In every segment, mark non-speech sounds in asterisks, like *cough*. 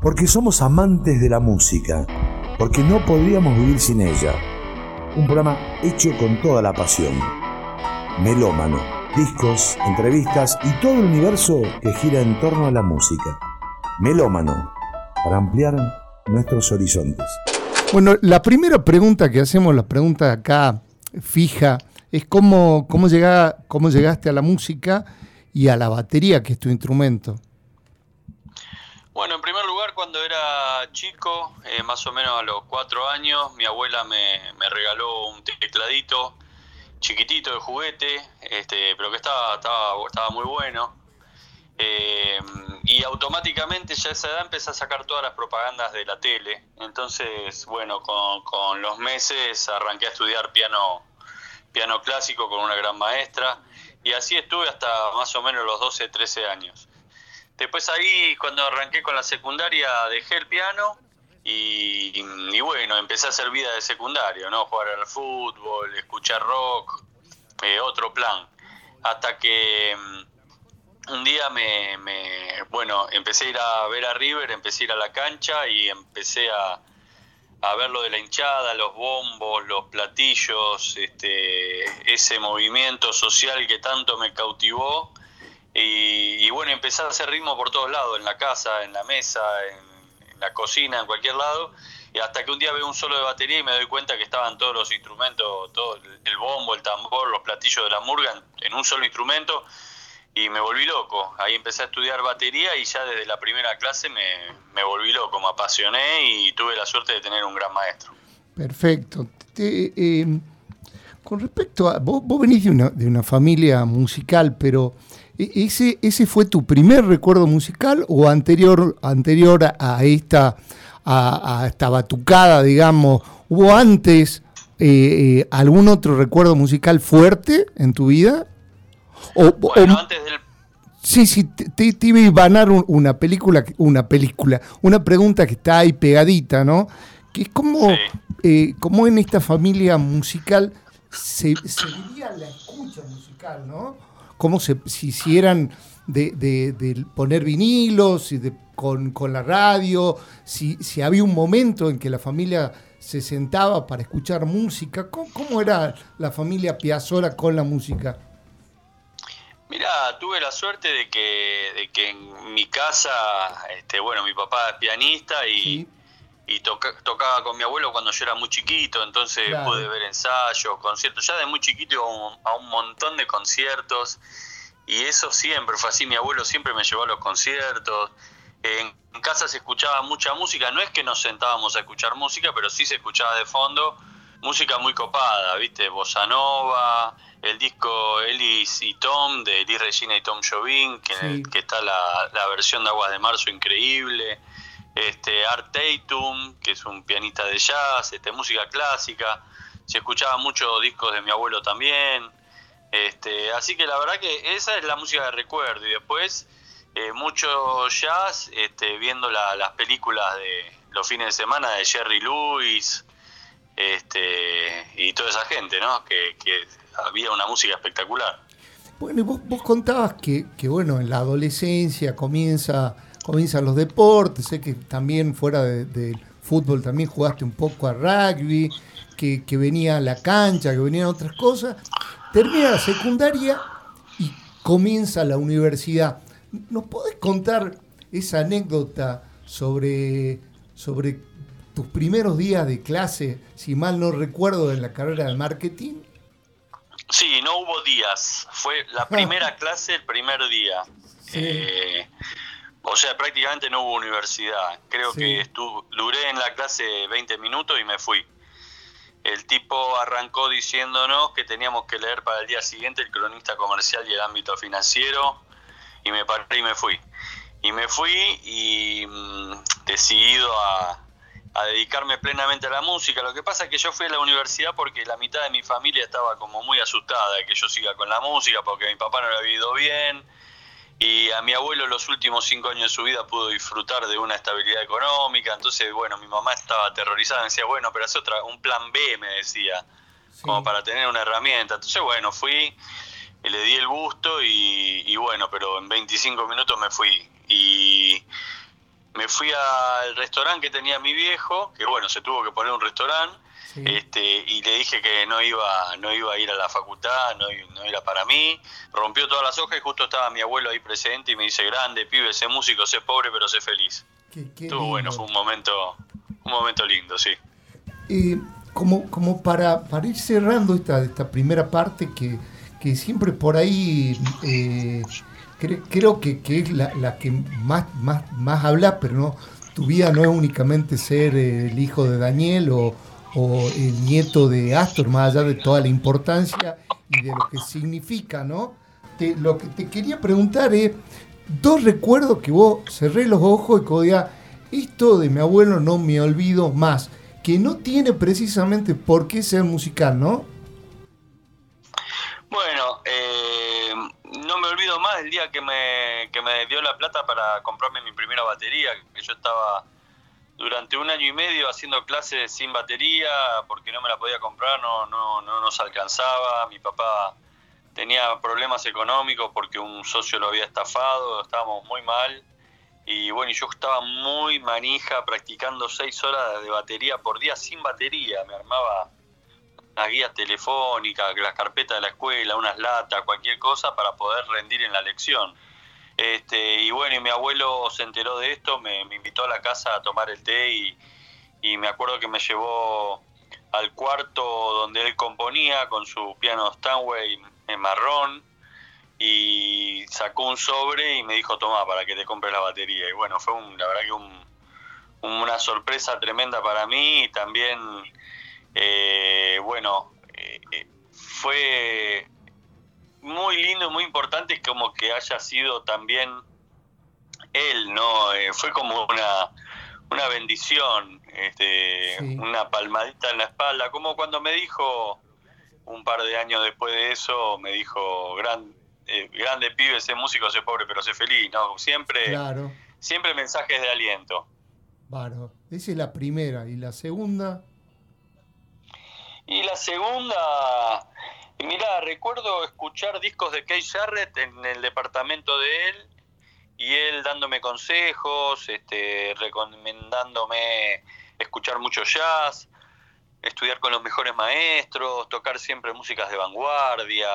porque somos amantes de la música, porque no podríamos vivir sin ella. Un programa hecho con toda la pasión. Melómano, discos, entrevistas y todo el universo que gira en torno a la música. Melómano, para ampliar nuestros horizontes. Bueno, la primera pregunta que hacemos, la pregunta acá fija, es cómo, cómo, cómo llegaste a la música y a la batería, que es tu instrumento. Bueno, en primer lugar, cuando era chico, eh, más o menos a los cuatro años, mi abuela me, regaló un tecladito chiquitito de juguete, este, pero que estaba, estaba, estaba muy bueno. Eh, y automáticamente ya a esa edad empecé a sacar todas las propagandas de la tele. Entonces, bueno, con, con los meses arranqué a estudiar piano, piano clásico con una gran maestra. Y así estuve hasta más o menos los 12, 13 años. Después ahí, cuando arranqué con la secundaria, dejé el piano y, bueno, empecé a hacer vida de secundario, ¿no? Jugar al fútbol, escuchar rock, eh, otro plan. Hasta que mm, un día me, me, bueno, empecé a ir a ver a River, empecé a ir a la cancha y empecé a, a ver lo de la hinchada, los bombos, los platillos, este, ese movimiento social que tanto me cautivó y, bueno, empecé a hacer ritmo por todos lados, en la casa, en la mesa, en, la cocina, en cualquier lado. Y hasta que un día veo un solo de batería y me doy cuenta que estaban todos los instrumentos, todo el bombo, el tambor, los platillos de la murga en, un solo instrumento y me volví loco. Ahí empecé a estudiar batería y ya desde la primera clase me, me volví loco, me apasioné y tuve la suerte de tener un gran maestro. Perfecto. Eh, con respecto a. Vos, vos venís de una, de una familia musical, pero ¿E-, ¿Ese, ¿Ese fue tu primer recuerdo musical o anterior, anterior a esta, a, esta batucada, digamos? ¿Hubo antes eh, eh, algún otro recuerdo musical fuerte en tu vida? O, bueno, antes del... Sí, sí, te, iba a ibanar una película, una película, una pregunta que está ahí pegadita, ¿no? Que es como, eh, como en esta familia musical se, se vivía la escucha musical, ¿no? Cómo se hicieran de, poner vinilos y de, con, la radio, si, si, había un momento en que la familia se sentaba para escuchar música, ¿cómo, era la familia Piazzolla con la música? Mira, tuve la suerte de que, de que en mi casa, este, bueno, mi papá es pianista y, y tocaba con mi abuelo cuando yo era muy chiquito, entonces pude ver ensayos, conciertos, ya de muy chiquito iba a un, montón de conciertos y eso siempre fue así, mi abuelo siempre me llevó a los conciertos, en casa se escuchaba mucha música, no es que nos sentábamos a escuchar música, pero sí se escuchaba de fondo música muy copada, ¿viste? Bossa Nova, el disco Ellis y Tom de Elis Regina y Tom Jobim, que, que está la, la versión de Aguas de Marzo increíble este, Art Tatum, que es un pianista de jazz, este, música clásica, se escuchaba muchos discos de mi abuelo también, este, así que la verdad que esa es la música de recuerdo y después eh, mucho jazz, este, viendo las películas de los fines de semana de Jerry Lewis este, y toda esa gente, ¿no? Que, había una música espectacular. Bueno, y vos, vos contabas que, que, bueno, en la adolescencia comienza comienzan los deportes, sé que también fuera del fútbol también jugaste un poco a rugby, que, venía la cancha, que venían otras cosas. Termina la secundaria y comienza la universidad. ¿Nos podés contar esa anécdota sobre, sobre tus primeros días de clase, si mal no recuerdo, en la carrera de marketing? Sí, no hubo días. Fue la *laughs* primera clase el primer día. Eh, o sea, prácticamente no hubo universidad. Creo que estuve, duré en la clase 20 minutos y me fui. El tipo arrancó diciéndonos que teníamos que leer para el día siguiente el cronista comercial y el ámbito financiero y me paré y me fui. Y me fui y mm, decidido a, a dedicarme plenamente a la música. Lo que pasa es que yo fui a la universidad porque la mitad de mi familia estaba como muy asustada de que yo siga con la música, porque mi papá no le había ido bien, y a mi abuelo los últimos cinco años de su vida pudo disfrutar de una estabilidad económica, entonces bueno, mi mamá estaba aterrorizada, me decía, bueno, pero es otra, un plan B, me decía, como para tener una herramienta. Entonces bueno, fui, y le di el gusto y, bueno, pero en 25 minutos me fui. Y me fui al restaurante que tenía mi viejo, que bueno, se tuvo que poner un restaurante, este, y le dije que no iba, no iba a ir a la facultad, no, no, era para mí, rompió todas las hojas y justo estaba mi abuelo ahí presente y me dice, grande, pibe, sé músico, sé pobre, pero sé feliz. Estuvo bueno, fue un momento, un momento lindo, sí. Eh, como, como para, para ir cerrando esta, esta primera parte que, que siempre por ahí eh, creo que, que es la, la, que más, más, más habla, pero no, tu vida no es únicamente ser el hijo de Daniel o, o el nieto de Astor, más allá de toda la importancia y de lo que significa, ¿no? lo que te quería preguntar es, dos recuerdos que vos cerré los ojos y que esto de mi abuelo no me olvido más, que no tiene precisamente por qué ser musical, ¿no? Bueno, eh, no me olvido más el día que me, que me dio la plata para comprarme mi primera batería, que yo estaba durante un año y medio haciendo clases sin batería porque no me la podía comprar, no, no, no nos alcanzaba. Mi papá tenía problemas económicos porque un socio lo había estafado, estábamos muy mal. Y bueno, yo estaba muy manija practicando seis horas de batería por día sin batería. Me armaba las guías telefónicas, las carpetas de la escuela, unas latas, cualquier cosa para poder rendir en la lección. Este, y bueno, y mi abuelo se enteró de esto, me, invitó a la casa a tomar el té y, me acuerdo que me llevó al cuarto donde él componía con su piano Stanway en marrón y sacó un sobre y me dijo, toma, para que te compre la batería. Y bueno, fue la verdad que un, una sorpresa tremenda para mí y también, eh, bueno, eh, eh, fue muy lindo y muy importante como que haya sido también él, ¿no? Eh, fue como una, una bendición, este, una palmadita en la espalda, como cuando me dijo un par de años después de eso, me dijo, Gran, eh, grande pibe, ese músico, sé pobre, pero sé feliz, ¿no? Siempre, siempre mensajes de aliento. Claro, esa es la primera. ¿Y la segunda? Y la segunda, Mira, recuerdo escuchar discos de Keith Jarrett en el departamento de él y él dándome consejos, este, recomendándome escuchar mucho jazz, estudiar con los mejores maestros, tocar siempre músicas de vanguardia,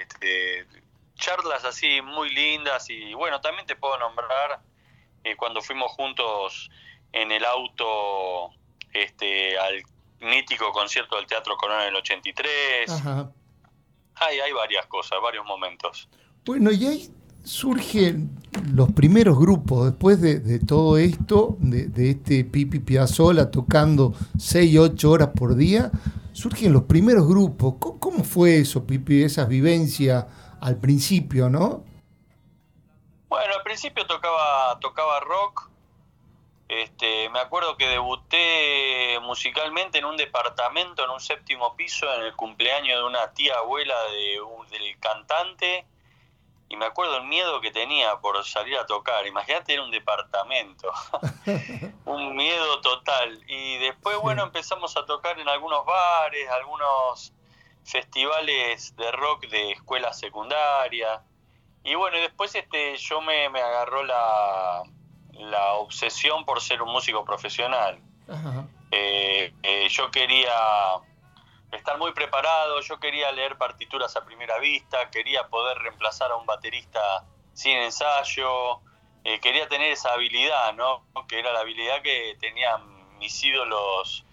este, charlas así muy lindas y bueno, también te puedo nombrar eh, cuando fuimos juntos en el auto este, al mítico concierto del Teatro Corona del 83. Ajá. Hay, hay varias cosas, varios momentos. Bueno, y ahí surgen los primeros grupos, después de, todo esto, de, este Pipi Piazzola tocando 6, 8 horas por día, surgen los primeros grupos. ¿Cómo, fue eso, Pipi, esas vivencias al principio, no? Bueno, al principio tocaba, tocaba rock, este, me acuerdo que debuté musicalmente en un departamento, en un séptimo piso, en el cumpleaños de una tía abuela de, del cantante. Y me acuerdo el miedo que tenía por salir a tocar. Imagínate en un departamento. *laughs* un miedo total. Y después, bueno, empezamos a tocar en algunos bares, algunos festivales de rock de escuela secundaria. Y bueno, después este, yo me, me agarró la, la obsesión por ser un músico profesional. Eh, eh, yo quería estar muy preparado, yo quería leer partituras a primera vista, quería poder reemplazar a un baterista sin ensayo, eh, quería tener esa habilidad, ¿no? Que era la habilidad que tenían mis ídolos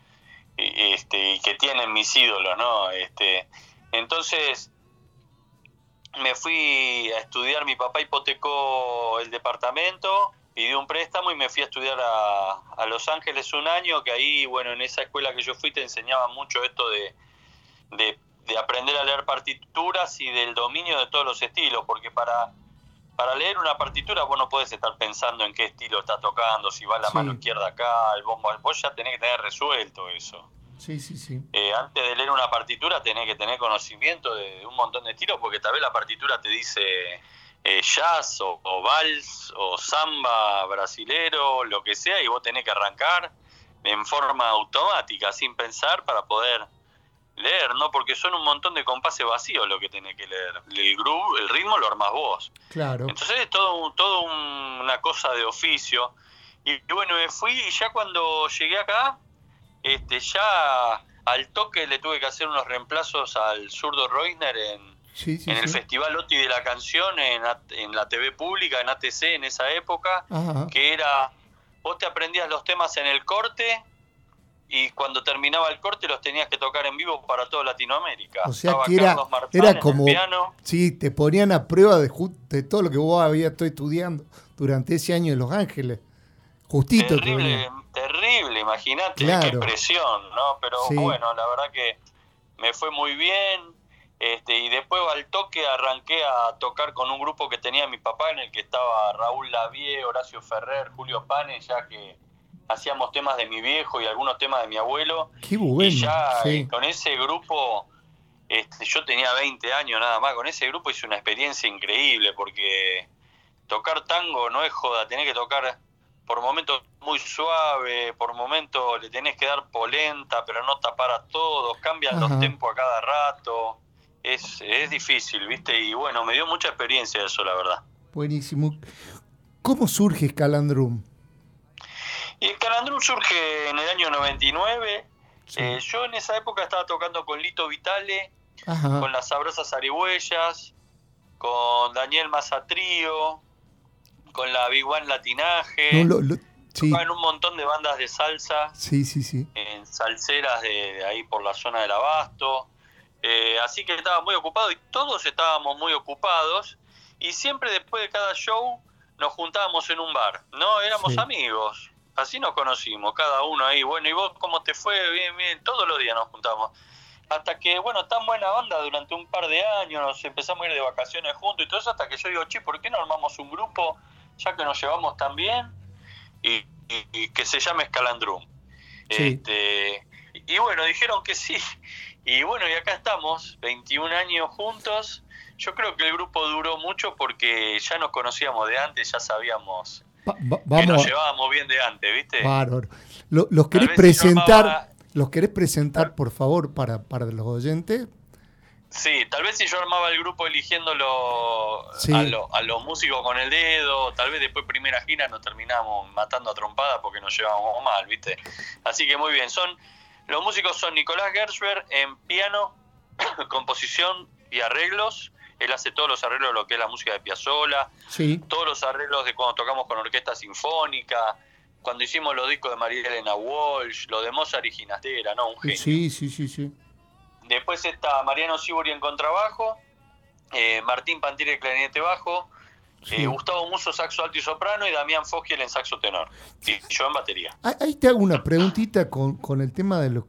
este, y que tienen mis ídolos, ¿no? Este, entonces me fui a estudiar, mi papá hipotecó el departamento pidió un préstamo y me fui a estudiar a, Los Ángeles un año, que ahí, bueno, en esa escuela que yo fui te enseñaba mucho esto de, de, aprender a leer partituras y del dominio de todos los estilos, porque para, para leer una partitura vos no podés estar pensando en qué estilo está tocando, si va la mano izquierda acá, el bombo, vos ya tenés que tener resuelto eso. Sí, sí, sí. Eh, antes de leer una partitura tenés que tener conocimiento de un montón de estilos, porque tal vez la partitura te dice eh, jazz o, vals o samba brasilero, lo que sea, y vos tenés que arrancar en forma automática, sin pensar, para poder leer, ¿no? Porque son un montón de compases vacíos lo que tenés que leer. El groove, el ritmo lo armás vos. Claro. Entonces es todo, todo una cosa de oficio. Y bueno, me fui y ya cuando llegué acá, este, ya al toque le tuve que hacer unos reemplazos al zurdo Reusner en, en el Festival OTI de la Canción, en, en, la TV pública, en ATC en esa época, que era, vos te aprendías los temas en el corte y cuando terminaba el corte los tenías que tocar en vivo para toda Latinoamérica. O sea que era, era como, sí, te ponían a prueba de, de todo lo que vos habías estado estudiando durante ese año en Los Ángeles. Justito. Terrible, terrible, imagínate, qué presión, ¿no? Pero bueno, la verdad que me fue muy bien. Este, y después al toque arranqué a tocar con un grupo que tenía mi papá, en el que estaba Raúl Lavie, Horacio Ferrer, Julio Pane, ya que hacíamos temas de mi viejo y algunos temas de mi abuelo. Qué bueno, y ya eh, con ese grupo, este, yo tenía 20 años nada más, con ese grupo hice una experiencia increíble porque tocar tango no es joda, tenés que tocar por momentos muy suave, por momentos le tenés que dar polenta, pero no tapar a todos, cambian los tempos a cada rato. Es, es difícil, ¿viste? Y bueno, me dio mucha experiencia eso, la verdad. Buenísimo. ¿Cómo surge Scalandrum? Y Scalandrum surge en el año 99. Eh, yo en esa época estaba tocando con Lito Vitale, con las sabrosas arihuellas, con Daniel Mazatrío, con la Big One Latinaje. en un montón de bandas de salsa. Sí, sí, sí. En salseras de, ahí por la zona del Abasto. Eh, así que estaba muy ocupado y todos estábamos muy ocupados. Y siempre después de cada show nos juntábamos en un bar. No, éramos amigos. Así nos conocimos, cada uno ahí. Bueno, ¿y vos cómo te fue? Bien, bien. Todos los días nos juntamos. Hasta que, bueno, tan buena onda durante un par de años, nos empezamos a ir de vacaciones juntos y todo eso, hasta que yo digo, che, ¿por qué no armamos un grupo? ya que nos llevamos tan bien, y, que se llame Scalandrum. Este, y bueno, dijeron que sí. Y bueno, y acá estamos, 21 años juntos. Yo creo que el grupo duró mucho porque ya nos conocíamos de antes, ya sabíamos que nos llevábamos bien de antes, ¿viste? Bárbaro. ¿Los querés presentar? ¿Los querés presentar, por favor, para, para los oyentes? Sí, tal vez si yo armaba el grupo eligiéndolo a, los músicos con el dedo, tal vez después primera gira nos terminamos matando a trompada porque nos llevábamos mal, ¿viste? Así que muy bien, son los músicos son Nicolás Gershberg en piano, *coughs* composición y arreglos. Él hace todos los arreglos de lo que es la música de Piazzolla, sí. todos los arreglos de cuando tocamos con orquesta sinfónica, cuando hicimos los discos de María Elena Walsh, lo de Mozart y Ginastera, ¿no? Un genio. Sí, sí, sí, sí. Después está Mariano Sibori en contrabajo, eh, Martín Pantire en clarinete bajo, eh, Gustavo Muso saxo alto y soprano y Damián Fogiel en saxo tenor. Y yo en batería. Ahí te hago una preguntita con, con el tema de los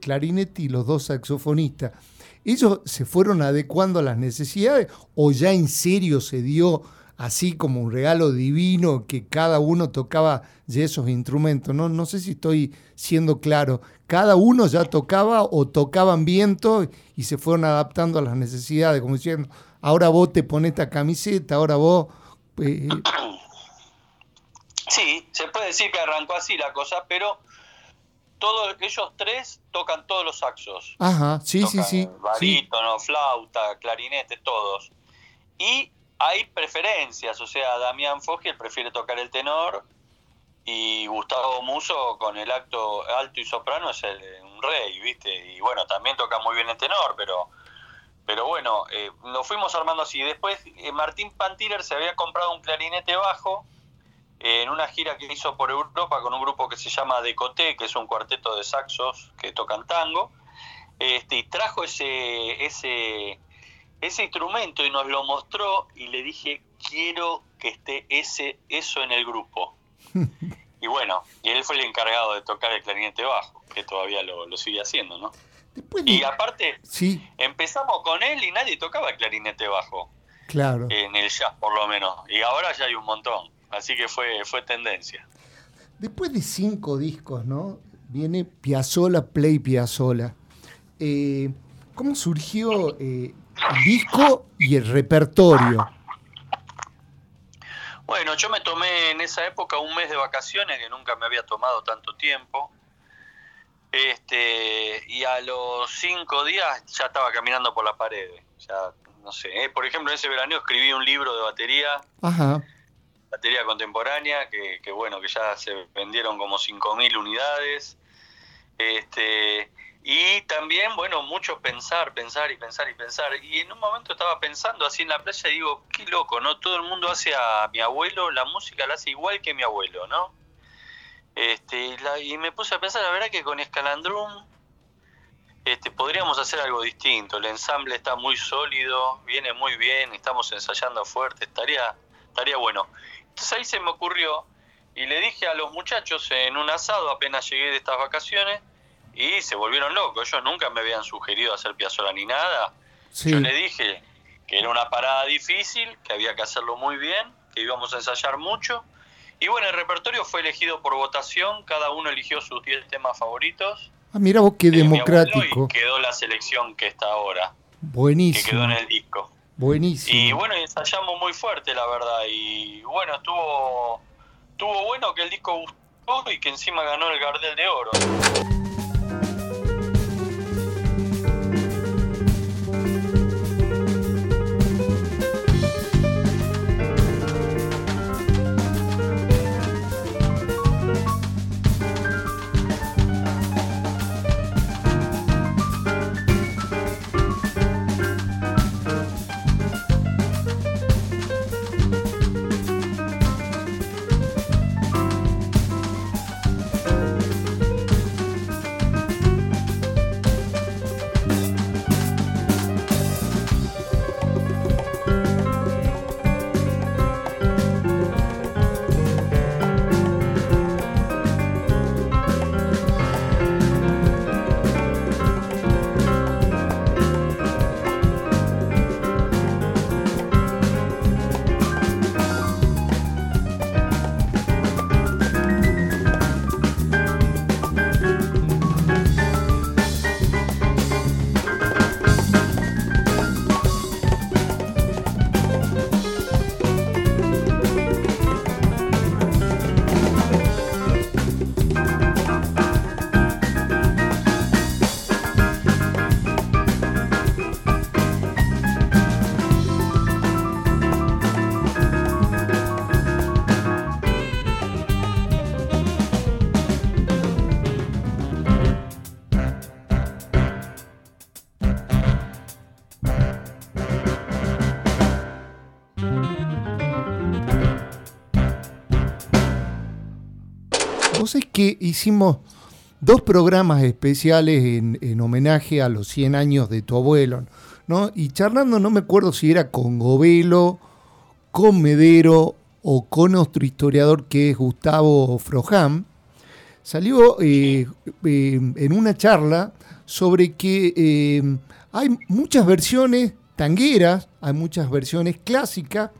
clarinete y los dos saxofonistas. ¿Ellos se fueron adecuando a las necesidades o ya en serio se dio así como un regalo divino que cada uno tocaba de esos instrumentos. No, no sé si estoy siendo claro. Cada uno ya tocaba o tocaban viento y se fueron adaptando a las necesidades, como diciendo, ahora vos te pones esta camiseta, ahora vos... Eh, *clears throat* sí, se puede decir que arrancó así la cosa, pero todos ellos tres tocan todos los saxos. Ajá, sí, sí, sí. Barítono, flauta, clarinete, todos. Y hay preferencias, o sea, Damián Fogel prefiere tocar el tenor y Gustavo Muso con el acto alto y soprano es el, un rey, ¿viste? Y bueno, también toca muy bien el tenor, pero pero bueno, eh, nos fuimos armando así. Después eh, Martín Pantiller se había comprado un clarinete bajo eh, en una gira que hizo por Europa con un grupo que se llama Decoté, que es un cuarteto de saxos que tocan tango, este, y trajo ese, ese ese instrumento y nos lo mostró y le dije, quiero que esté ese, eso en el grupo. *laughs* y bueno, y él fue el encargado de tocar el clarinete bajo, que todavía lo, sigue haciendo, ¿no? Y aparte, sí. empezamos con él y nadie tocaba clarinete bajo. Claro. En el jazz, por lo menos. Y ahora ya hay un montón. Así que fue, fue tendencia. Después de cinco discos, ¿no? Viene Piazzola, Play Piazzola. Eh, ¿Cómo surgió eh, el disco y el repertorio. Bueno, yo me tomé en esa época un mes de vacaciones que nunca me había tomado tanto tiempo. Este, y a los cinco días ya estaba caminando por la pared. Ya, no sé, eh, por ejemplo, en ese verano escribí un libro de batería. Ajá. batería contemporánea, que, que, bueno, que ya se vendieron como 5.000 unidades. Este, y también, bueno, mucho pensar, pensar y pensar y pensar. Y en un momento estaba pensando así en la playa y digo, qué loco, ¿no? Todo el mundo hace a mi abuelo, la música la hace igual que mi abuelo, ¿no? Este, y me puse a pensar, la verdad que con Escalandrum este, podríamos hacer algo distinto. El ensamble está muy sólido, viene muy bien, estamos ensayando fuerte, estaría, estaría bueno. Entonces ahí se me ocurrió y le dije a los muchachos en un asado, apenas llegué de estas vacaciones, y se volvieron locos. Ellos nunca me habían sugerido hacer piazola ni nada. Yo le dije que era una parada difícil, que había que hacerlo muy bien, que íbamos a ensayar mucho. Y bueno, el repertorio fue elegido por votación, cada uno eligió sus 10 temas favoritos. Ah, mira vos qué democrático. Y quedó la selección que está ahora. Buenísimo. Que quedó en el disco. Buenísimo. Y bueno, ensayamos muy fuerte, la verdad. Y bueno, estuvo, estuvo bueno que el disco gustó y que encima ganó el Gardel de Oro. Hicimos dos programas especiales en, homenaje a los 100 años de tu abuelo, ¿no? Y charlando, no me acuerdo si era con Govelo, con Medero o con otro historiador que es Gustavo Froham, salió eh, eh, en una charla sobre que eh, hay muchas versiones tangueras, hay muchas versiones clásicas,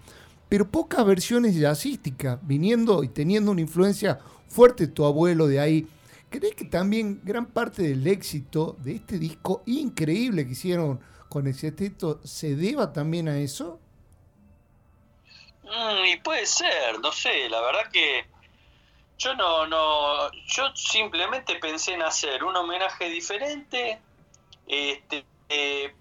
pero pocas versiones jazzísticas, viniendo y teniendo una influencia fuerte tu abuelo de ahí. ¿Crees que también gran parte del éxito de este disco increíble que hicieron con el sexteto se deba también a eso? Mm, y puede ser, no sé, la verdad que yo no, no, yo simplemente pensé en hacer un homenaje diferente, este, eh,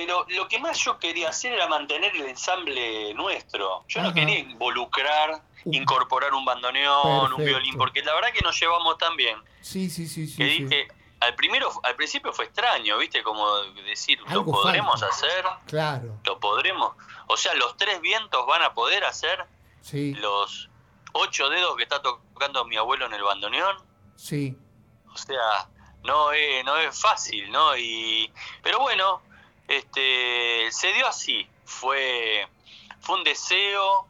pero lo que más yo quería hacer era mantener el ensamble nuestro. Yo no quería involucrar incorporar un bandoneón, un violín, porque la verdad que nos llevamos tan bien. Sí, sí, sí, sí. Que dije, al primero, al principio fue extraño, ¿viste? Como decir, ¿lo podremos hacer? Claro. ¿Lo podremos? O sea, los tres vientos van a poder hacer sí. los ocho dedos que está tocando mi abuelo en el bandoneón. Sí. O sea, no es, no es fácil, ¿no? Y, pero bueno, este, se dio así. Fue, fue un deseo,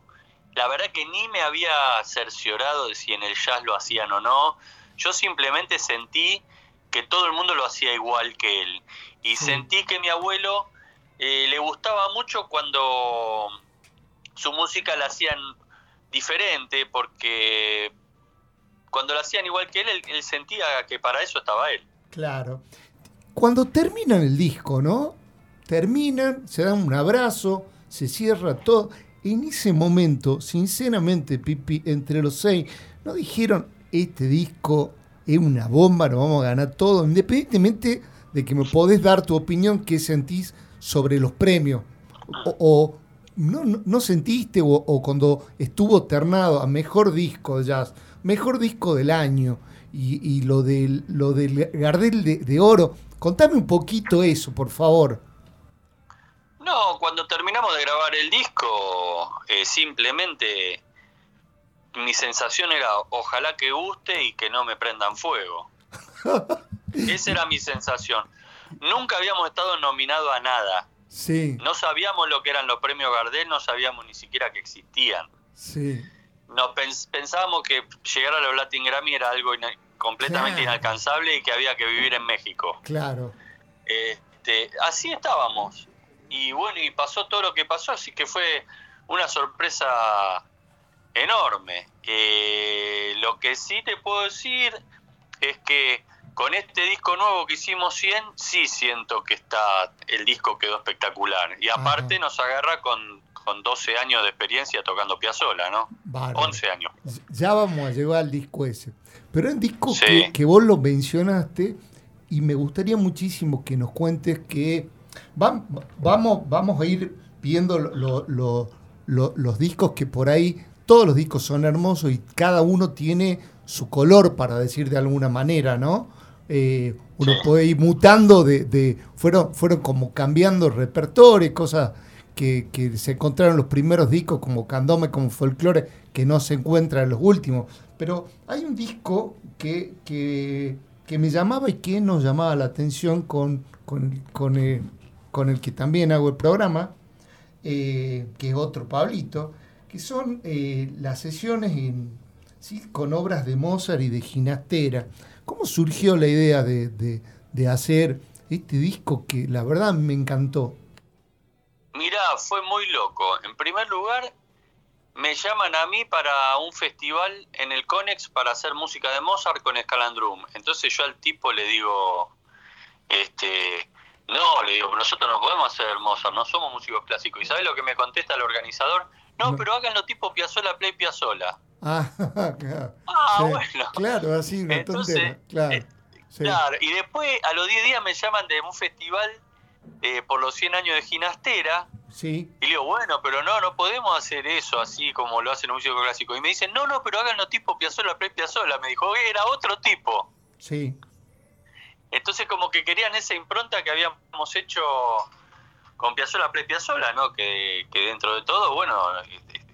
la verdad que ni me había cerciorado de si en el jazz lo hacían o no. Yo simplemente sentí que todo el mundo lo hacía igual que él. Y sentí que mi abuelo eh, le gustaba mucho cuando su música la hacían diferente, porque cuando la hacían igual que él, él, él sentía que para eso estaba él. Claro. Cuando terminan el disco, ¿no? Terminan, se dan un abrazo, se cierra todo en ese momento, sinceramente, Pipi, entre los seis, no dijeron, este disco es una bomba, nos vamos a ganar todo, independientemente de que me podés dar tu opinión, qué sentís sobre los premios. O, no, sentiste o, cuando estuvo ternado a mejor disco de jazz, mejor disco del año y, lo, del, lo del Gardel de, Oro? Contame un poquito eso, por favor. No, cuando terminamos de grabar el disco, eh, simplemente mi sensación era ojalá que guste y que no me prendan fuego. *laughs* Esa era mi sensación. Nunca habíamos estado nominados a nada. Sí. No sabíamos lo que eran los premios Gardel, no sabíamos ni siquiera que existían. Sí. Nos pensábamos que llegar a los Latin Grammy era algo completamente inalcanzable y que había que vivir en México. Claro. Este, así estábamos. Y bueno, y pasó todo lo que pasó, así que fue una sorpresa enorme. Eh, lo que sí te puedo decir es que con este disco nuevo que hicimos 100, sí siento que está el disco quedó espectacular. Y aparte nos agarra con, con 12 años de experiencia tocando Piazzolla, ¿no? 11 años. Ya vamos a llegar al disco ese. Pero es un disco que, vos lo mencionaste y me gustaría muchísimo que nos cuentes que vamos, vamos a ir viendo los discos que por ahí todos los discos son hermosos y cada uno tiene su color, para decir de alguna manera, ¿no? Eh, uno puede ir mutando de, fueron, fueron como cambiando repertorios, cosas que, se encontraron en los primeros discos, como Candome, como Folklore, que no se encuentra en los últimos. Pero hay un disco que, que, me llamaba y que nos llamaba la atención con, con, el, que también hago el programa, eh, que es otro Pablito, que son eh, las sesiones ¿sí? con obras de Mozart y de Ginastera. ¿Cómo surgió la idea de, hacer este disco que la verdad me encantó? Mirá, fue muy loco. En primer lugar, me llaman a mí para un festival en el Conex para hacer música de Mozart con Scalandrum. Entonces yo al tipo le digo, este, no, le digo, nosotros no podemos hacer Mozart, no somos músicos clásicos. ¿Y sabes lo que me contesta el organizador? No, pero háganlo tipo Piazzola Play Piazzola. Ah, *laughs* claro. Ah, bueno. Claro, así una Entonces, claro. Eh, claro. Y después, a los 10 días me llaman de un festival eh, por los 100 años de Ginastera. Sí. Y digo, bueno, pero no, no podemos hacer eso así como lo hacen un músico clásico. Y me dicen, no, no, pero háganlo tipo Piazzola Play Piazzola. Me dijo, era otro tipo. Sí. Entonces como que querían esa impronta que habíamos hecho con Piazzola Play Piazzola, ¿no? Que, que dentro de todo, bueno,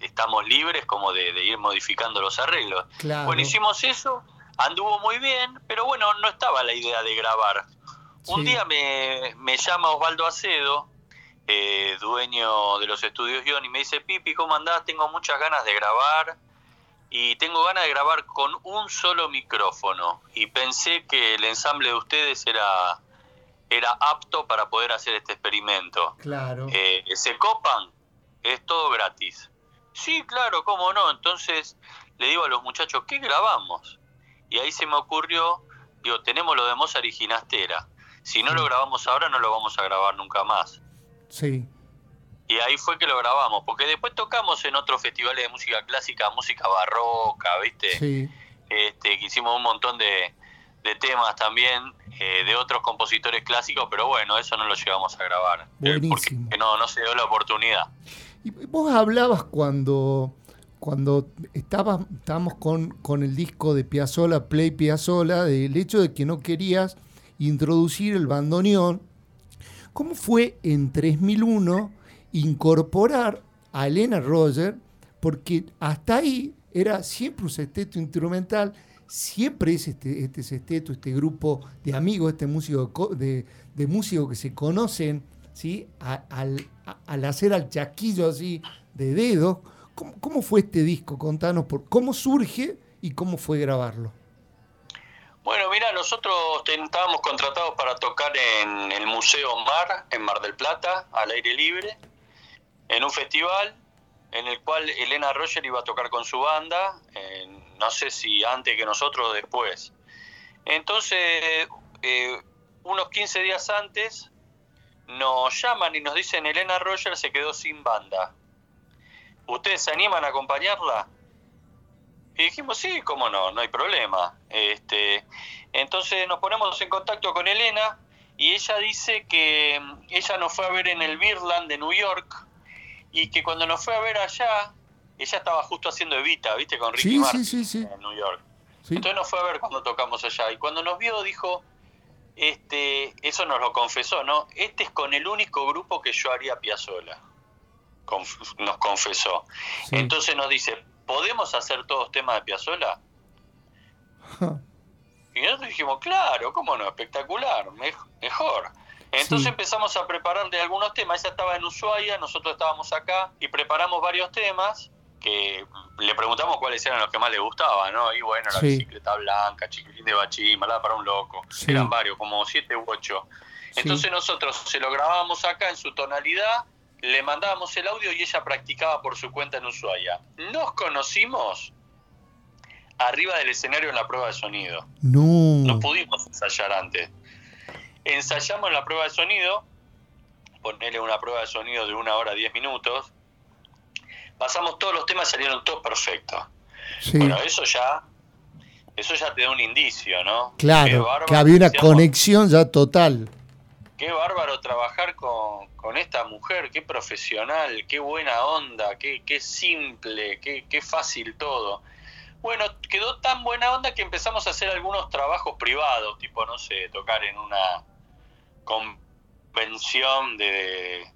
estamos libres como de, ir modificando los arreglos. Bueno, hicimos eso, anduvo muy bien, pero bueno, no estaba la idea de grabar. Un día me, me, llama Osvaldo Acedo, eh, dueño de los estudios Guión, y me dice, Pipi, ¿cómo andás? Tengo muchas ganas de grabar y tengo ganas de grabar con un solo micrófono. Y pensé que el ensamble de ustedes era era apto para poder hacer este experimento. Claro. Eh, ¿Se copan? Es todo gratis. Sí, claro, cómo no. Entonces le digo a los muchachos, ¿qué grabamos? Y ahí se me ocurrió, digo, tenemos lo de Mozart y Ginastera. Si no lo grabamos ahora, no lo vamos a grabar nunca más. Sí. Y ahí fue que lo grabamos, porque después tocamos en otros festivales de música clásica, música barroca, ¿viste? Sí. Este, que hicimos un montón de, de temas también eh, de otros compositores clásicos, pero bueno, eso no lo llegamos a grabar. Eh, Buenísimo. porque no, no se dio la oportunidad. Y vos hablabas cuando, cuando estábamos con, con el disco de Piazzola, Play Piazzola, del hecho de que no querías introducir el bandoneón. ¿Cómo fue en 3001 incorporar a Elena Roger? Porque hasta ahí era siempre un sexteto instrumental siempre es este, este sexteto, este grupo de amigos, este músico de, músicos que se conocen, ¿sí? al, hacer al chaquillo así de dedos. ¿Cómo, fue este disco? Contanos por cómo surge y cómo fue grabarlo. Bueno, mira, nosotros estábamos contratados para tocar en el Museo Mar, en Mar del Plata, al aire libre, en un festival en el cual Elena Roger iba a tocar con su banda, no sé si antes que nosotros o después. Entonces, eh, unos 15 días antes, nos llaman y nos dicen, Elena Roger se quedó sin banda. ¿Ustedes se animan a acompañarla? Y dijimos, sí, cómo no, no hay problema. Este, entonces nos ponemos en contacto con Elena y ella dice que ella nos fue a ver en el Birland de New York Y que cuando nos fue a ver allá, ella estaba justo haciendo Evita, ¿viste? Con Ricky Sí, Martin sí, sí, sí. en New York. Entonces nos fue a ver cuando tocamos allá. Y cuando nos vio dijo, este, eso nos lo confesó, ¿no? Este es con el único grupo que yo haría Piazzola. Conf- nos confesó. Entonces nos dice, ¿podemos hacer todos temas de Piazzola? *laughs* Y nosotros dijimos, claro, cómo no, espectacular, mej- mejor. Entonces Sí. empezamos a prepararle algunos temas. Ella estaba en Ushuaia, nosotros estábamos acá y preparamos varios temas que le preguntamos cuáles eran los que más le gustaban, ¿no? Y bueno, la Sí. bicicleta blanca, chiquilín de bachín, balada para un loco. Sí. Eran varios, como siete u ocho. Entonces nosotros se lo grabábamos acá en su tonalidad, le mandábamos el audio y ella practicaba por su cuenta en Ushuaia. Nos conocimos arriba del escenario en la prueba de sonido. No No. pudimos ensayar antes. Ensayamos la prueba de sonido, ponerle una prueba de sonido de una hora diez minutos. Pasamos todos los temas, salieron todos perfectos. Sí. Bueno, eso ya, eso ya te da un indicio, ¿no? Claro, bárbaro, que había una conexión ya total. Qué bárbaro trabajar con, con esta mujer, qué profesional, qué buena onda, qué, qué simple, qué, qué fácil todo. Bueno, quedó tan buena onda que empezamos a hacer algunos trabajos privados, tipo, no sé, tocar en una convención de,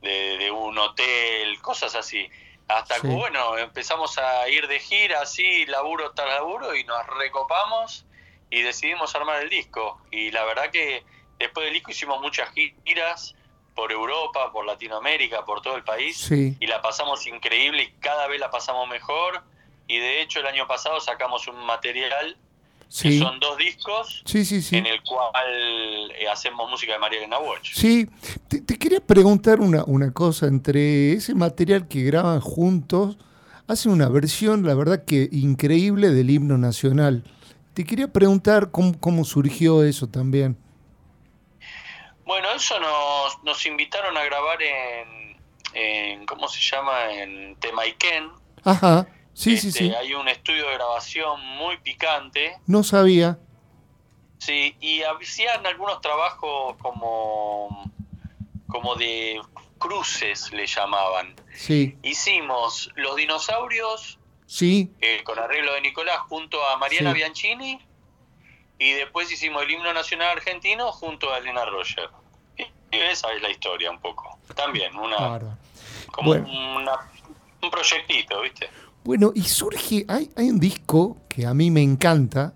de, de un hotel, cosas así. Hasta que, bueno, empezamos a ir de gira, así, laburo tras laburo, y nos recopamos y decidimos armar el disco. Y la verdad que después del disco hicimos muchas giras por Europa, por Latinoamérica, por todo el país, Sí. y la pasamos increíble y cada vez la pasamos mejor. Y de hecho el año pasado sacamos un material que son dos discos Sí, sí, sí. en el cual eh, hacemos música de María Elena Watch. Sí, te, te quería preguntar una, una cosa, entre ese material que graban juntos, hacen una versión, la verdad que increíble, del himno nacional. Te quería preguntar cómo, cómo surgió eso también. Bueno, eso nos, nos invitaron a grabar en, en, ¿cómo se llama? En Temaiken. Ajá, sí, sí, Este, sí. Hay un estudio de grabación muy picante. No sabía. Sí, y hacían algunos trabajos como, como de cruces, le llamaban. Sí, Hicimos Los Dinosaurios sí, eh, con arreglo de Nicolás junto a Mariana Sí. Bianchini y después hicimos el himno nacional argentino junto a Elena Roger. Y esa es la historia un poco. También, una, como Bueno. una- un proyectito, ¿viste? Bueno, y surge, hay, hay un disco que a mí me encanta,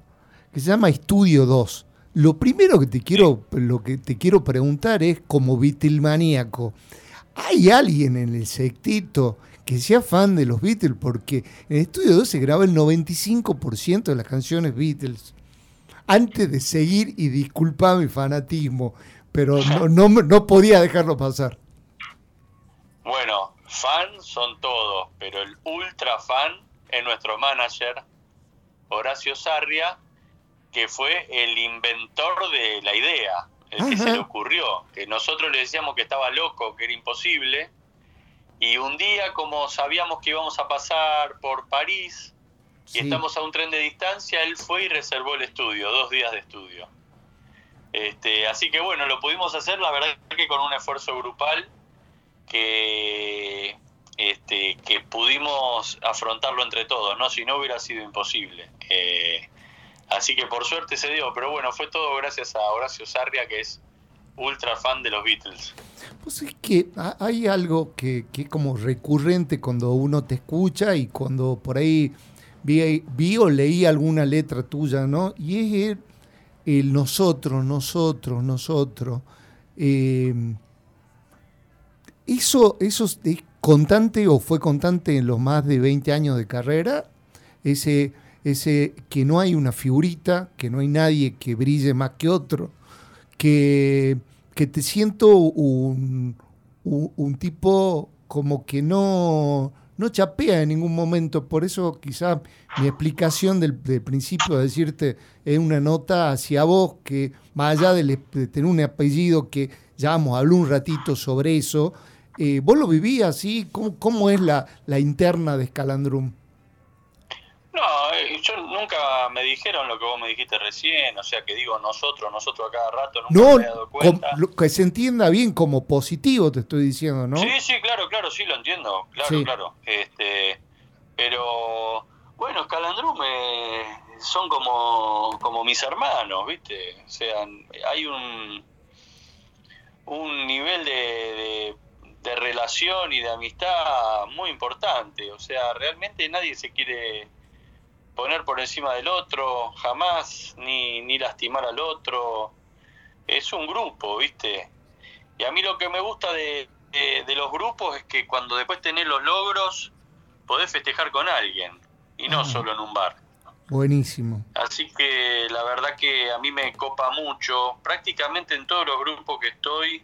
que se llama Estudio 2. Lo primero que te quiero, lo que te quiero preguntar es, como Beatlemaníaco, ¿hay alguien en el sectito que sea fan de los Beatles? Porque en Estudio 2 se graba el 95% de las canciones Beatles. Antes de seguir, y disculpa mi fanatismo, pero no, no, no podía dejarlo pasar. Bueno, fan son todos, pero el ultra fan es nuestro manager, Horacio Sarria, que fue el inventor de la idea, el que se le ocurrió. Que nosotros le decíamos que estaba loco, que era imposible. Y un día, como sabíamos que íbamos a pasar por París y estamos a un tren de distancia, él fue y reservó el estudio, dos días de estudio. Este, así que bueno, lo pudimos hacer, la verdad que con un esfuerzo grupal que este, que pudimos afrontarlo entre todos, ¿no? Si no hubiera sido imposible. Eh, así que por suerte se dio, pero bueno, fue todo gracias a Horacio Sarria, que es ultra fan de los Beatles. Pues es que ha- hay algo que, que como recurrente cuando uno te escucha y cuando por ahí vi, vi o leí alguna letra tuya, ¿no? Y es el, el nosotros, nosotros, nosotros. Eh, ¿Eso, ¿Eso es constante o fue constante en los más de 20 años de carrera? Ese, ese que no hay una figurita, que no hay nadie que brille más que otro, que, que te siento un, un, tipo como que no, no chapea en ningún momento. Por eso quizá mi explicación del, principio de decirte es una nota hacia vos que más allá de, tener un apellido que ya vamos a hablar un ratito sobre eso, eh, ¿vos lo vivías así? ¿Cómo, cómo es la, la interna de Scalandrum? No, eh, yo nunca me dijeron lo que vos me dijiste recién, o sea que digo nosotros, nosotros a cada rato, nunca No, me he dado cuenta. com- lo- que se entienda bien como positivo, te estoy diciendo, ¿no? Sí, sí, claro, claro, sí lo entiendo, claro, Sí. claro. Este, pero bueno, Escalandru me son como como mis hermanos, ¿viste? O sea, hay un un nivel de, de, de relación y de amistad muy importante, o sea, realmente nadie se quiere poner por encima del otro, jamás, ni, ni lastimar al otro. Es un grupo, ¿viste? Y a mí lo que me gusta de, de, de los grupos es que cuando después tenés los logros, podés festejar con alguien y no Ah. solo en un bar. Buenísimo. Así que la verdad que a mí me copa mucho, prácticamente en todos los grupos que estoy,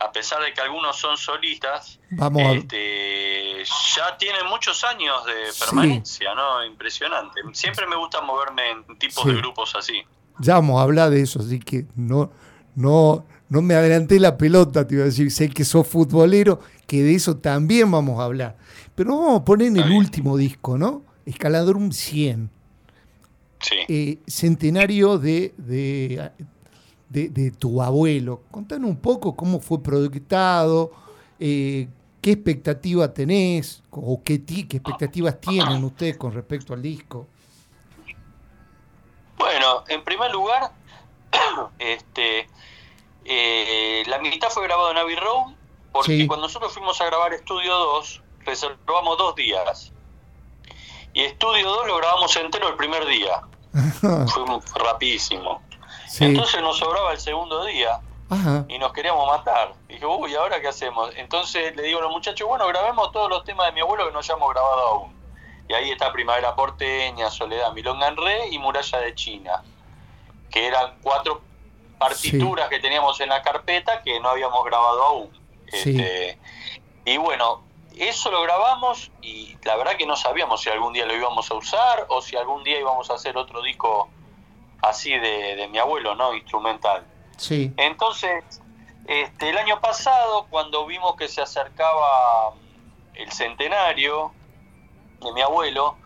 a pesar de que algunos son solistas, Vamos este, ya tienen muchos años de Sí. permanencia, ¿no? Impresionante. Siempre me gusta moverme en tipos Sí. de grupos así. Ya vamos a hablar de eso, así que no, no, no me adelanté la pelota, te iba a decir, sé que sos futbolero, que de eso también vamos a hablar. Pero vamos a poner en el último disco, ¿no? Escaladrum 100, Sí. eh, centenario de, de, de- de tu abuelo. Contanos un poco cómo fue proyectado, eh, qué expectativa tenés, o qué, ti- qué expectativas tienen ustedes con respecto al disco. Bueno, en primer lugar, *coughs* este, eh, la mitad fue grabado en Abbey Road, porque Sí. cuando nosotros fuimos a grabar Estudio 2, reservamos dos días. Y Estudio 2 lo grabamos entero el primer día. *laughs* Fue rapidísimo. Sí. Entonces nos sobraba el segundo día Ajá. y nos queríamos matar. Dije, uy, ¿ahora qué hacemos? Entonces le digo a los muchachos, bueno, grabemos todos los temas de mi abuelo que no hayamos grabado aún. Y ahí está Primavera Porteña, Soledad, Milonga en Re y Muralla de China, que eran cuatro partituras que teníamos en la carpeta que no habíamos grabado aún. Sí. Este, y bueno, eso lo grabamos y la verdad que no sabíamos si algún día lo íbamos a usar o si algún día íbamos a hacer otro disco así de, de mi abuelo, ¿no? Instrumental. Sí. Entonces, este, el año pasado, cuando vimos que se acercaba el centenario de mi abuelo,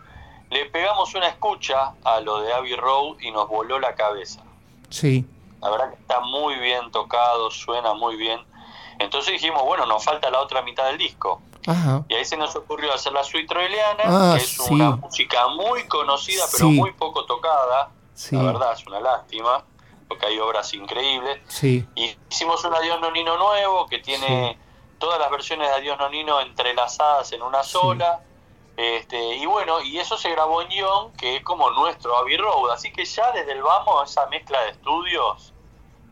le pegamos una escucha a lo de Abbey Road y nos voló la cabeza. Sí. La verdad que está muy bien tocado, suena muy bien. Entonces dijimos, bueno, nos falta la otra mitad del disco. Ajá. Y ahí se nos ocurrió hacer la suite Ah, que es sí. una música muy conocida, pero Sí. muy poco tocada. Sí. La verdad, es una lástima, porque hay obras increíbles. Sí. Y hicimos un Adiós Nonino nuevo que tiene todas las versiones de Adiós Nonino entrelazadas en una sola. Este, y bueno, y eso se grabó en Ion, que es como nuestro Abbey Road. Así que ya desde el vamos, esa mezcla de estudios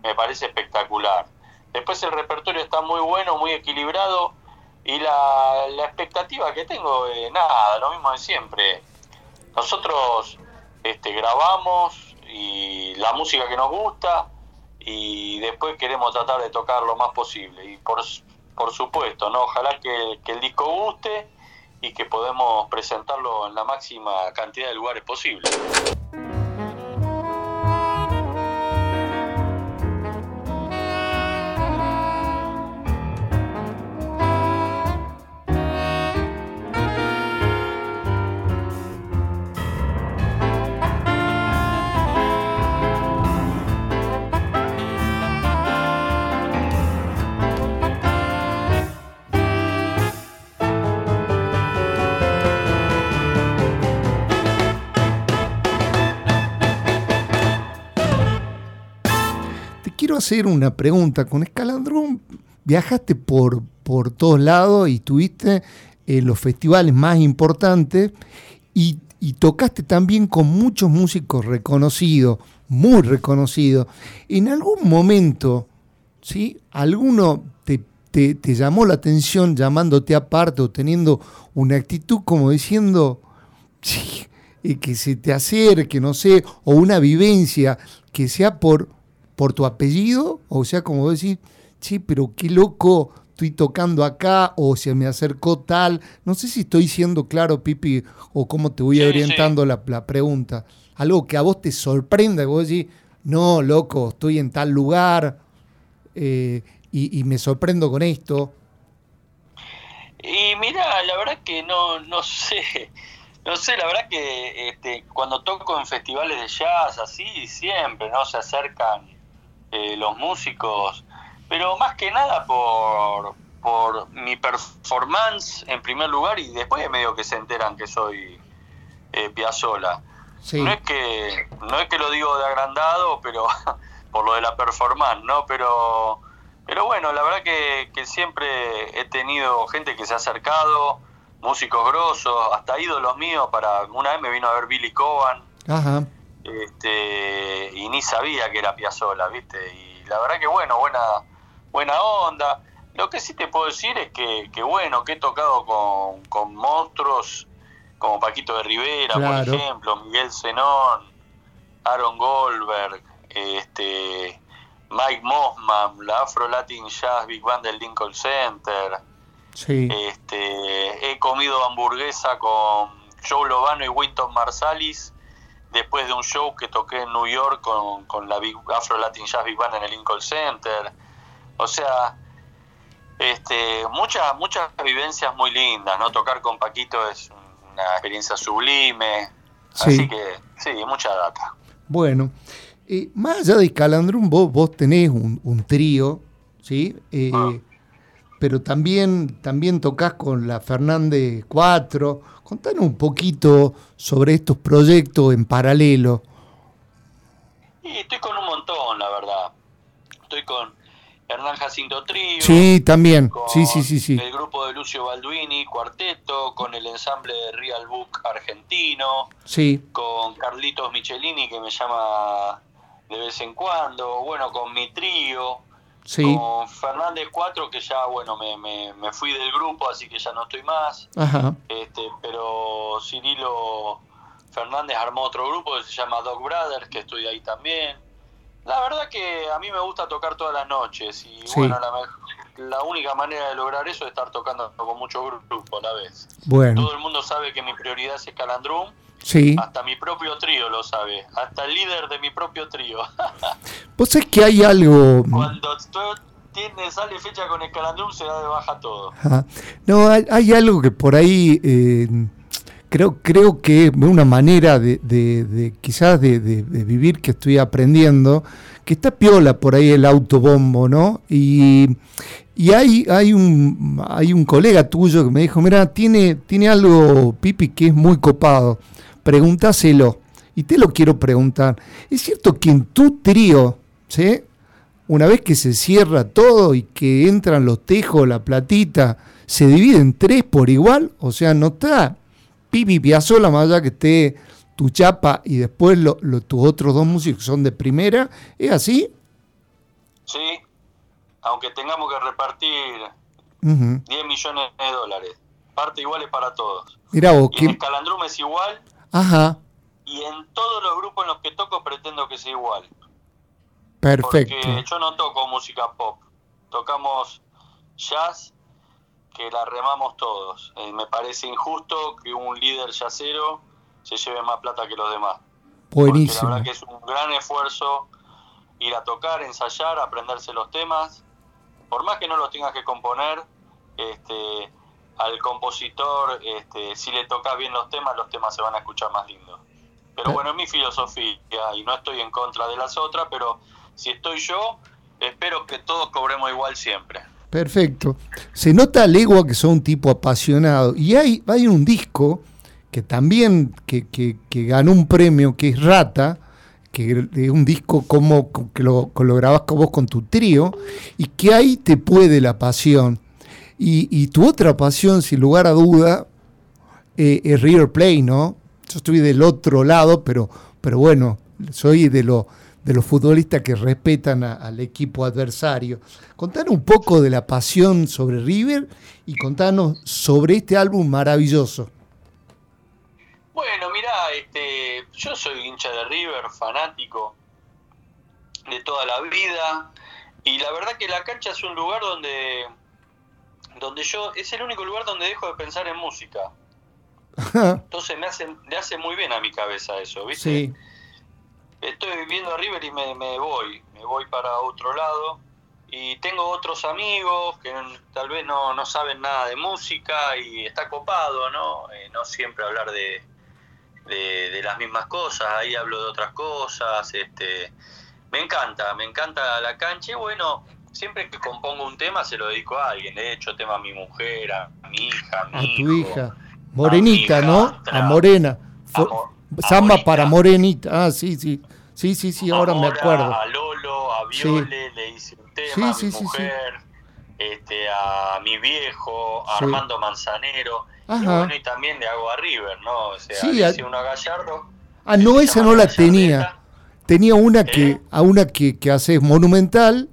me parece espectacular. Después el repertorio está muy bueno, muy equilibrado. Y la, la expectativa que tengo, eh, nada, lo mismo de siempre. Nosotros este, grabamos y la música que nos gusta y después queremos tratar de tocar lo más posible. Y por, por supuesto, ¿no? ojalá que, que el disco guste y que podemos presentarlo en la máxima cantidad de lugares posible. Hacer una pregunta. Con Escalandrón viajaste por, por todos lados y estuviste en los festivales más importantes y, tocaste también con muchos músicos reconocidos, muy reconocidos. En algún momento, ¿sí? ¿Alguno te, te- te llamó la atención llamándote aparte o teniendo una actitud como diciendo, sí, eh, que se te acerque, no sé, o una vivencia que sea por, por tu apellido, o sea, como decir, sí, pero qué loco estoy tocando acá, o se me acercó tal. No sé si estoy siendo claro, Pipi, o cómo te voy Sí, orientando la, la pregunta. Algo que a vos te sorprenda, vos decís, no, loco, estoy en tal lugar eh, y, y me sorprendo con esto. Y mira, la verdad que no, no sé. *laughs* No sé, la verdad que este, cuando toco en festivales de jazz, así, siempre, ¿no? Se acercan eh, los músicos, pero más que nada por, por mi performance en primer lugar y después medio que se enteran que soy eh, Piazzola. No es que no es que lo digo de agrandado, pero *laughs* por lo de la performance, ¿no? Pero pero bueno, la verdad que, que siempre he tenido gente que se ha acercado, músicos grosos, hasta ídolos míos para una vez me vino a ver Billy Coban. Ajá. Este, y ni sabía que era Piazzola, ¿viste? Y la verdad que bueno, buena buena onda. Lo que sí te puedo decir es que, que bueno, que he tocado con, con monstruos como Paquito de Rivera, por ejemplo, Miguel Zenón, Aaron Goldberg, este, Mike Mossman, la Afro Latin Jazz Big Band del Lincoln Center. Sí. Este, he comido hamburguesa con Joe Lovano y Winton Marsalis después de un show que toqué en New York con, con la Big Afro Latin Jazz Big Band en el Lincoln Center. O sea, este, muchas, muchas vivencias muy lindas, ¿no? Tocar con Paquito es una experiencia sublime. Así que, sí, mucha data. Bueno, eh, más allá de Calandrum, vos, vos tenés un, trío, ¿sí? Eh, ah. Pero también, también tocas con la Fernández 4. Contanos un poquito sobre estos proyectos en paralelo. Sí, estoy con un montón, la verdad. Estoy con Hernán Jacinto Trío. Sí, también. Sí, sí, sí, sí. El grupo de Lucio Balduini, cuarteto, con el ensamble de Real Book argentino. Sí. Con Carlitos Michelini, que me llama de vez en cuando. Bueno, con mi trío. Sí. Con Fernández 4, que ya, bueno, me, me, me, fui del grupo, así que ya no estoy más. Ajá. Este, pero Cirilo Fernández armó otro grupo que se llama Dog Brothers, que estoy ahí también. La verdad que a mí me gusta tocar todas las noches y bueno, la, la, única manera de lograr eso es estar tocando con mucho grupo a la vez. Bueno. Todo el mundo sabe que mi prioridad es Calandrum. Sí. Hasta mi propio trío lo sabe. Hasta el líder de mi propio trío. *laughs* Vos sabés que hay algo... Cuando tiene, sale fecha con el Calandrum se da de baja todo. No, hay, hay, algo que por ahí... Eh, creo, creo que una manera de, de, quizás de, vivir que estoy aprendiendo, que está piola por ahí el autobombo, ¿no? Y, y hay, hay, un, hay un colega tuyo que me dijo, mira, tiene, tiene algo, Pipi, que es muy copado, pregúntaselo. Y te lo quiero preguntar. ¿Es cierto que en tu trío, ¿sí? una vez que se cierra todo y que entran los tejos, la platita, se divide en tres por igual? O sea, no está Pipi Piazzolla, más allá que esté tu chapa y después lo, tus otros dos músicos son de primera, ¿es así? Sí, aunque tengamos que repartir 10 millones de dólares, parte igual es para todos. Mira vos, y en Calandrum es igual. Ajá. Y en todos los grupos en los que toco pretendo que sea igual. Perfecto. Porque yo no toco música pop, tocamos jazz que la remamos todos. Eh, me parece injusto que un líder yacero se lleve más plata que los demás. Buenísimo. la verdad que es un gran esfuerzo ir a tocar, ensayar, aprenderse los temas. Por más que no los tengas que componer, este, al compositor, este, si le tocas bien los temas, los temas se van a escuchar más lindos. Pero bueno, es mi filosofía y no estoy en contra de las otras, pero si estoy yo, espero que todos cobremos igual siempre. Perfecto. Se nota a legua que son un tipo apasionado. Y hay, hay un disco que también que, ganó un premio, que es Rata, que es un disco como que lo, lo grabás vos con tu trío, y que ahí te puede la pasión. Y, tu otra pasión, sin lugar a duda, eh, es River Play, ¿no? Yo estoy del otro lado, pero, pero bueno, soy de lo de los futbolistas que respetan al equipo adversario. Contanos un poco de la pasión sobre River y contanos sobre este álbum maravilloso. Bueno, mira, este, yo soy hincha de River, fanático de toda la vida y la verdad que la cancha es un lugar donde donde yo es el único lugar donde dejo de pensar en música. *laughs* Entonces me hace le hace muy bien a mi cabeza eso, ¿viste? Sí estoy viviendo a River y me, voy, me voy para otro lado. Y tengo otros amigos que tal vez no, saben nada de música y está copado, ¿no? Eh, no siempre hablar de, de, las mismas cosas, ahí hablo de otras cosas, este, me encanta, me encanta la cancha y bueno, siempre que compongo un tema se lo dedico a alguien, le he hecho tema a mi mujer, a mi hija, a mi tu hija, Morenita, ¿no? A Morena. Samba para Morenita, ah, sí, sí. Sí, sí, sí, ahora me acuerdo. A Lolo, a Viole, le hice un tema, a mi mujer, este, a mi viejo, a Armando Manzanero. Y bueno, y también le hago a River, ¿no? O sea, sí, a... uno a Gallardo. Ah, no, esa no la tenía. Tenía una que, ¿Eh? a una que, que haces monumental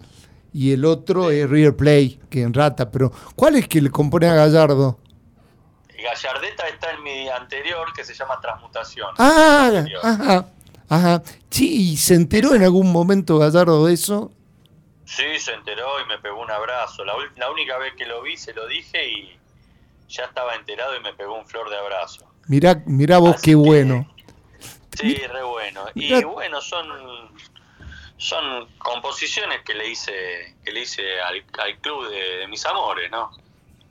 y el otro es River Play, que en rata, pero ¿cuál es que le compone a Gallardo? Gallardeta está en mi anterior que se llama Transmutación. Ah, ajá, ajá. Sí, ¿y se enteró en algún momento Gallardo de eso? Sí, se enteró y me pegó un abrazo. La, la única vez que lo vi se lo dije y ya estaba enterado y me pegó un flor de abrazo. Mirá, mirá vos qué bueno. Sí, re bueno. Y bueno, son son composiciones que le hice que le hice al, club de, mis amores, ¿no?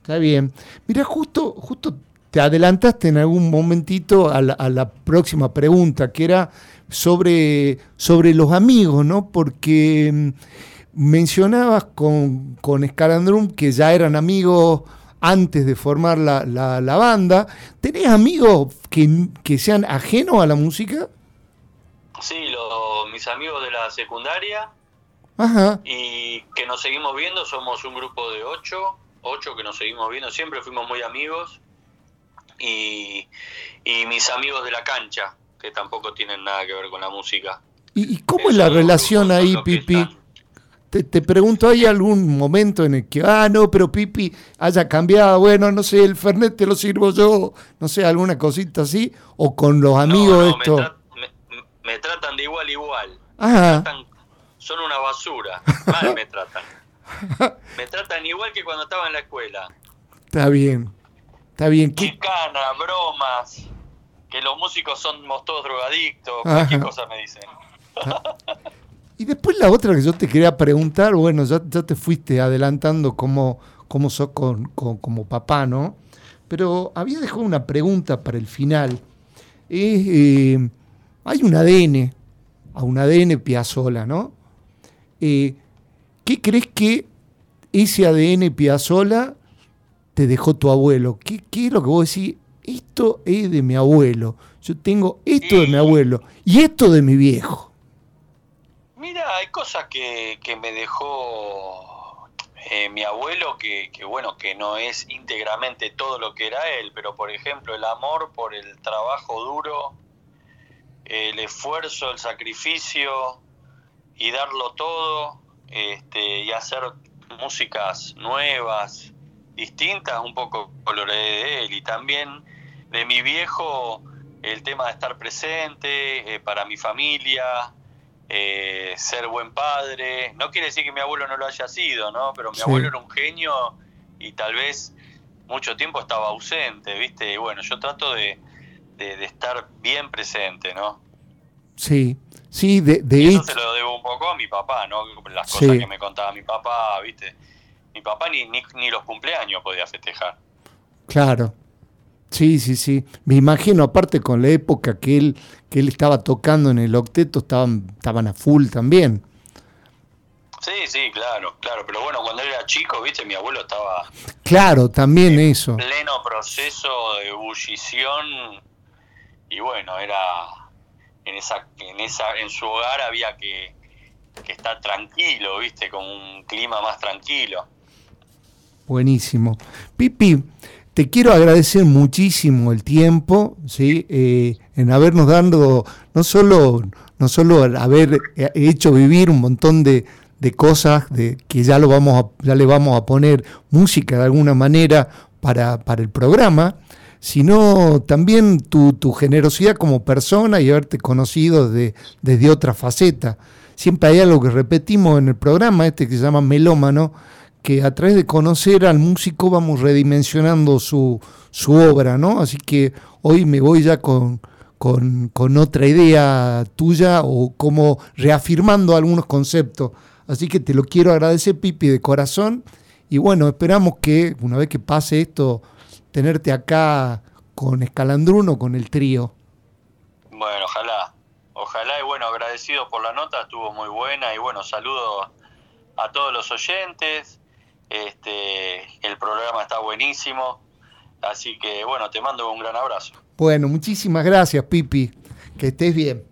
Está bien. Mira, justo justo te adelantaste en algún momentito a la, próxima pregunta, que era sobre, sobre los amigos, ¿no? Porque mm, mencionabas con, con Scalandrum que ya eran amigos antes de formar la, la, banda. ¿Tenés amigos que, sean ajenos a la música? Sí, mis amigos de la secundaria. Ajá. Y que nos seguimos viendo, somos un grupo de ocho, ocho que nos seguimos viendo, siempre fuimos muy amigos. Y, y mis amigos de la cancha, que tampoco tienen nada que ver con la música. ¿Y, cómo es la relación ahí, Pipi? Te, pregunto, ¿hay algún momento en el que, ah, no, pero Pipi haya cambiado? Bueno, no sé, el Fernet te lo sirvo yo, no sé, alguna cosita así, o con los amigos esto. Me, tratan de igual igual. Ajá. son una basura. Mal me tratan. *laughs* Me tratan igual que cuando estaba en la escuela. Está bien. Está bien. Chicana, bromas. Que los músicos somos todos drogadictos. Cualquier cosa me dicen. Y después la otra que yo te quería preguntar, bueno, ya, te fuiste adelantando cómo, cómo sos con, como papá, ¿no? Pero había dejado una pregunta para el final. Eh, hay un ADN, a un ADN Piazzola, ¿no? Eh, ¿Qué crees que ese ADN Piazzola te dejó tu abuelo? ¿Qué, ¿Qué, es lo que vos decís? Esto es de mi abuelo. Yo tengo esto de mi abuelo y esto de mi viejo. Mira, hay cosas que, me dejó eh, mi abuelo que, bueno, que no es íntegramente todo lo que era él, pero por ejemplo el amor por el trabajo duro, el esfuerzo, el sacrificio y darlo todo este, y hacer músicas nuevas, distintas, un poco coloré de él y también de mi viejo el tema de estar presente eh, para mi familia, eh, ser buen padre. No quiere decir que mi abuelo no lo haya sido, ¿no? Pero mi abuelo era un genio y tal vez mucho tiempo estaba ausente, ¿viste? Y bueno, yo trato de, estar bien presente, ¿no? Sí, sí, de, y eso se lo debo un poco a mi papá, ¿no? Las cosas que me contaba mi papá, ¿viste? Mi papá ni, ni, ni los cumpleaños podía festejar. Claro, Sí, sí, sí. Me imagino, aparte con la época que él, que él estaba tocando en el octeto, estaban, estaban a full también. Sí, sí, claro, claro. Pero bueno, cuando él era chico, viste, mi abuelo estaba. Claro, también eso. Pleno proceso de ebullición. Y bueno, era. En, esa, en, esa, en su hogar había que, que estar tranquilo, viste, con un clima más tranquilo. Buenísimo. Pipi, te quiero agradecer muchísimo el tiempo, ¿sí? Eh, en habernos dado, no solo, no solo haber hecho vivir un montón de, cosas de, que ya, lo vamos a, ya le vamos a poner música de alguna manera para, para el programa, sino también tu, generosidad como persona y haberte conocido desde otra faceta. Siempre hay algo que repetimos en el programa, este que se llama Melómano, que a través de conocer al músico vamos redimensionando su, su obra, ¿no? Así que hoy me voy ya con, con, otra idea tuya o como reafirmando algunos conceptos. Así que te lo quiero agradecer, Pipi, de corazón. Y bueno, esperamos que una vez que pase esto, tenerte acá con Escalandruno, con el trío. Bueno, ojalá. Ojalá y bueno, agradecido por la nota, estuvo muy buena y bueno, saludo a todos los oyentes. Este, el programa está buenísimo. Así que bueno, te mando un gran abrazo. Bueno, muchísimas gracias, Pipi. Que estés bien.